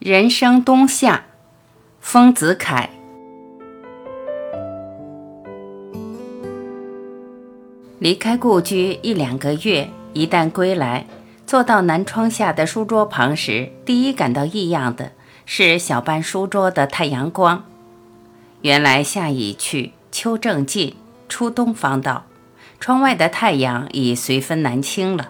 人生冬夏，丰子恺。离开故居一两个月，一旦归来，坐到南窗下的书桌旁时，第一感到异样的是小班书桌的太阳光。原来夏已去，秋正近，初冬方到，窗外的太阳已随风南倾了。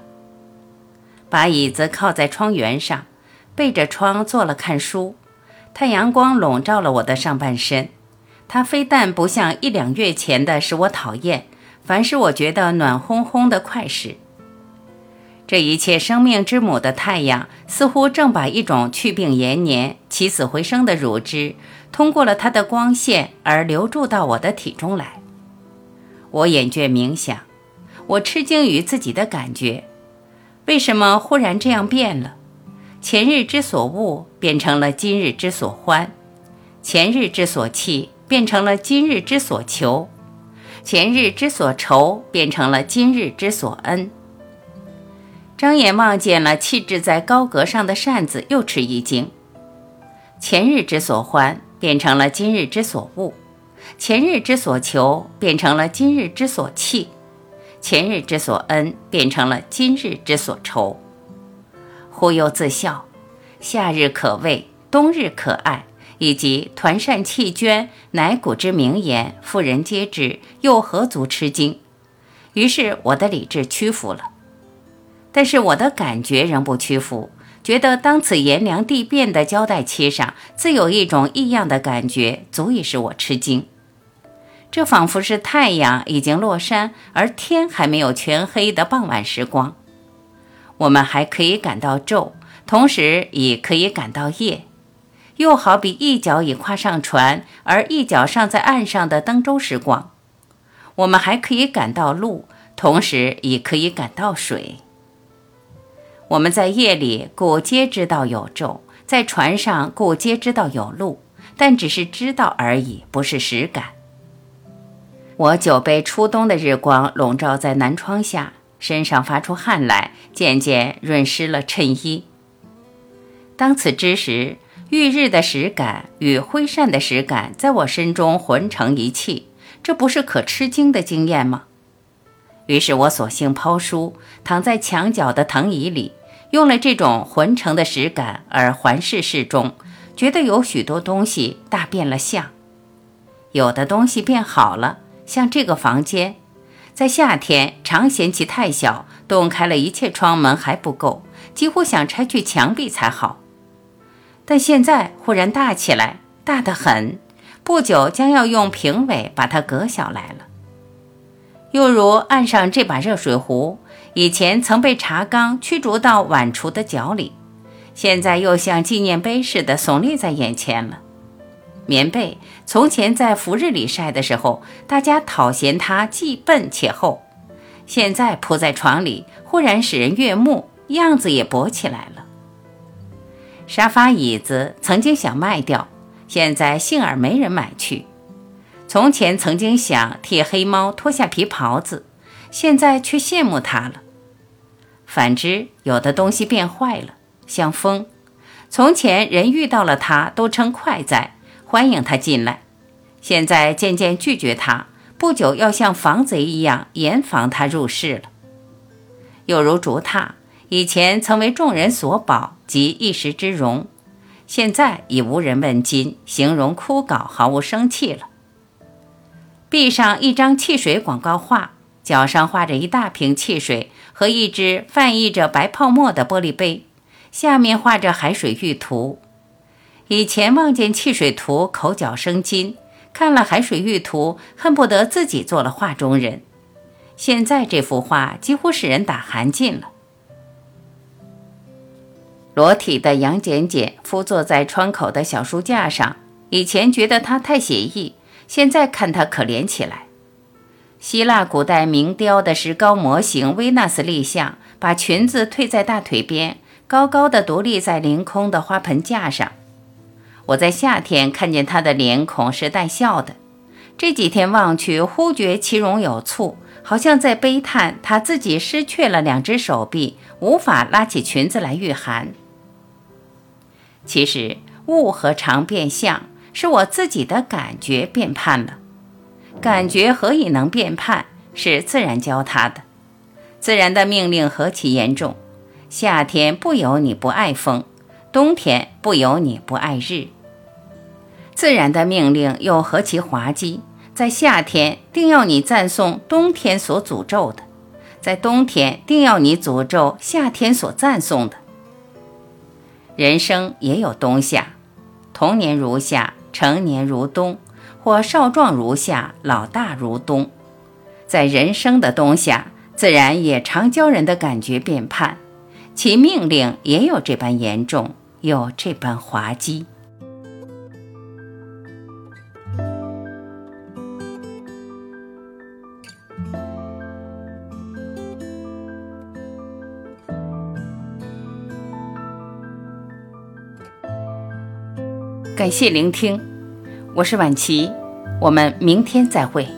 把椅子靠在窗缘上。背着窗坐了看书，太阳光笼罩了我的上半身。它非但不像一两月前的使我讨厌，反使我觉得暖烘烘的快事。这一切生命之母的太阳，似乎正把一种去病延年、起死回生的乳汁，通过了它的光线而流注到我的体中来。我眼倦冥想，我吃惊于自己的感觉，为什么忽然这样变了？前日之所恶变成了今日之所欢，前日之所弃变成了今日之所求，前日之所愁变成了今日之所恩。张眼望见了气质在高阁上的扇子，又吃一惊。前日之所欢变成了今日之所恶，前日之所求变成了今日之所弃，前日之所恩变成了今日之所愁。忽悠自笑，夏日可畏，冬日可爱，以及团扇弃捐，乃古之名言，妇人皆知，又何足吃惊？于是我的理智屈服了，但是我的感觉仍不屈服，觉得当此炎凉地变的胶带漆上，自有一种异样的感觉，足以使我吃惊。这仿佛是太阳已经落山，而天还没有全黑的傍晚时光。我们还可以感到昼，同时也可以感到夜，又好比一脚已跨上船，而一脚尚在岸上的登舟时光。我们还可以感到路，同时也可以感到水。我们在夜里故皆知道有昼，在船上故皆知道有路，但只是知道而已，不是实感。我久被初冬的日光笼罩在南窗下。身上发出汗来，渐渐润湿了衬衣。当此之时，浴日的实感与挥扇的实感在我身中混成一气，这不是可吃惊的经验吗？于是我索性抛书，躺在墙角的藤椅里，用了这种浑成的实感而环视室中，觉得有许多东西大变了相，有的东西变好了，像这个房间。在夏天，常嫌其太小，洞开了一切窗门还不够，几乎想拆去墙壁才好。但现在忽然大起来，大得很，不久将要用平尾把它隔小来了。又如岸上这把热水壶，以前曾被茶缸驱逐到碗橱的角里，现在又像纪念碑似的耸立在眼前了。棉被从前在伏日里晒的时候，大家讨嫌它既笨且厚；现在铺在床里，忽然使人悦目，样子也薄起来了。沙发椅子曾经想卖掉，现在幸而没人买去。从前曾经想替黑猫脱下皮袍子，现在却羡慕它了。反之，有的东西变坏了，像风，从前人遇到了它都称快哉。欢迎他进来，现在渐渐拒绝他。不久要像防贼一样严防他入室了。又如竹榻，以前曾为众人所保及一时之荣，现在已无人问津，形容枯槁，毫无生气了。壁上一张汽水广告画，脚上画着一大瓶汽水和一只泛溢着白泡沫的玻璃杯，下面画着海水浴图。以前望见汽水图，口角生津；看了海水浴图，恨不得自己做了画中人。现在这幅画几乎使人打寒噤了。裸体的杨戬戬伏坐在窗口的小书架上，以前觉得他太写意，现在看他可怜起来。希腊古代名雕的石膏模型维纳斯立像，把裙子褪在大腿边，高高的独立在凌空的花盆架上。我在夏天看见他的脸孔是带笑的，这几天望去，忽觉其容有醋，好像在悲叹他自己失去了两只手臂，无法拉起裙子来御寒。其实物和常变相，是我自己的感觉变判了。感觉何以能变判？是自然教他的。自然的命令何其严重！夏天不由你不爱风，冬天不由你不爱日。自然的命令又何其滑稽！在夏天定要你赞颂冬天所诅咒的，在冬天定要你诅咒夏天所赞颂的。人生也有冬夏，童年如夏，成年如冬，或少壮如夏，老大如冬。在人生的冬夏，自然也常教人的感觉变判，其命令也有这般严重，有这般滑稽。感谢聆听，我是婉琪，我们明天再会。